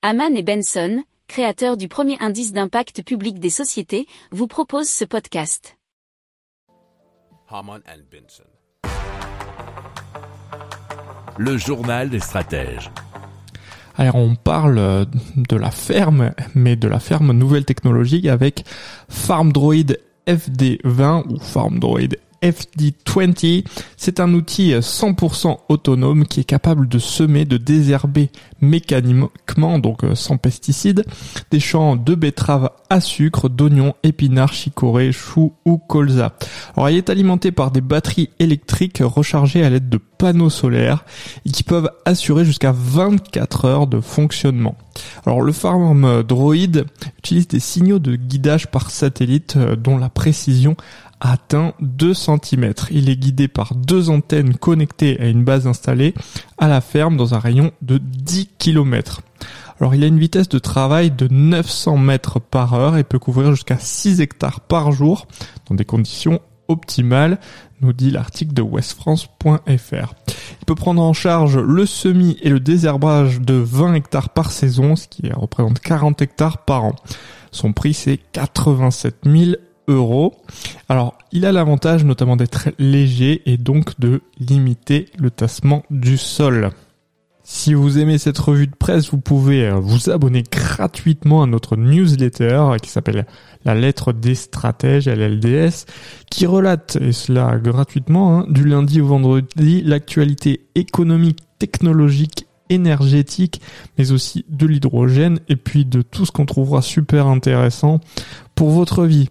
Haman et Benson, créateurs du premier indice d'impact public des sociétés, vous proposent ce podcast. Haman and Benson. Le journal des stratèges. Alors on parle euh, de la ferme, mais de la ferme nouvelle technologie avec FarmDroid FD20 ou FarmDroid FD20. C'est un outil 100% autonome qui est capable de semer, de désherber mécaniquement, donc euh, sans pesticides, des champs de betteraves à sucre, d'oignons, épinards, chicorées, choux ou colza. Alors il est alimenté par des batteries électriques rechargées à l'aide de panneaux solaires et qui peuvent assurer jusqu'à 24 heures de fonctionnement. Alors le Farm Droid utilise des signaux de guidage par satellite euh, dont la précision atteint 2 cm. Il est guidé par deux antennes connectées à une base installée à la ferme dans un rayon de 10 km. Alors il a une vitesse de travail de 900 mètres par heure et peut couvrir jusqu'à 6 hectares par jour dans des conditions optimales, nous dit l'article de westfrance.fr. Il peut prendre en charge le semis et le désherbage de 20 hectares par saison, ce qui représente 40 hectares par an. Son prix c'est 87 000 Alors, il a l'avantage notamment d'être léger et donc de limiter le tassement du sol. Si vous aimez cette revue de presse, vous pouvez euh, vous abonner gratuitement à notre newsletter qui s'appelle La lettre des stratèges, LLDS, qui relate, et cela gratuitement, hein, du lundi au vendredi, l'actualité économique, technologique énergétique, mais aussi de l'hydrogène et puis de tout ce qu'on trouvera super intéressant pour votre vie.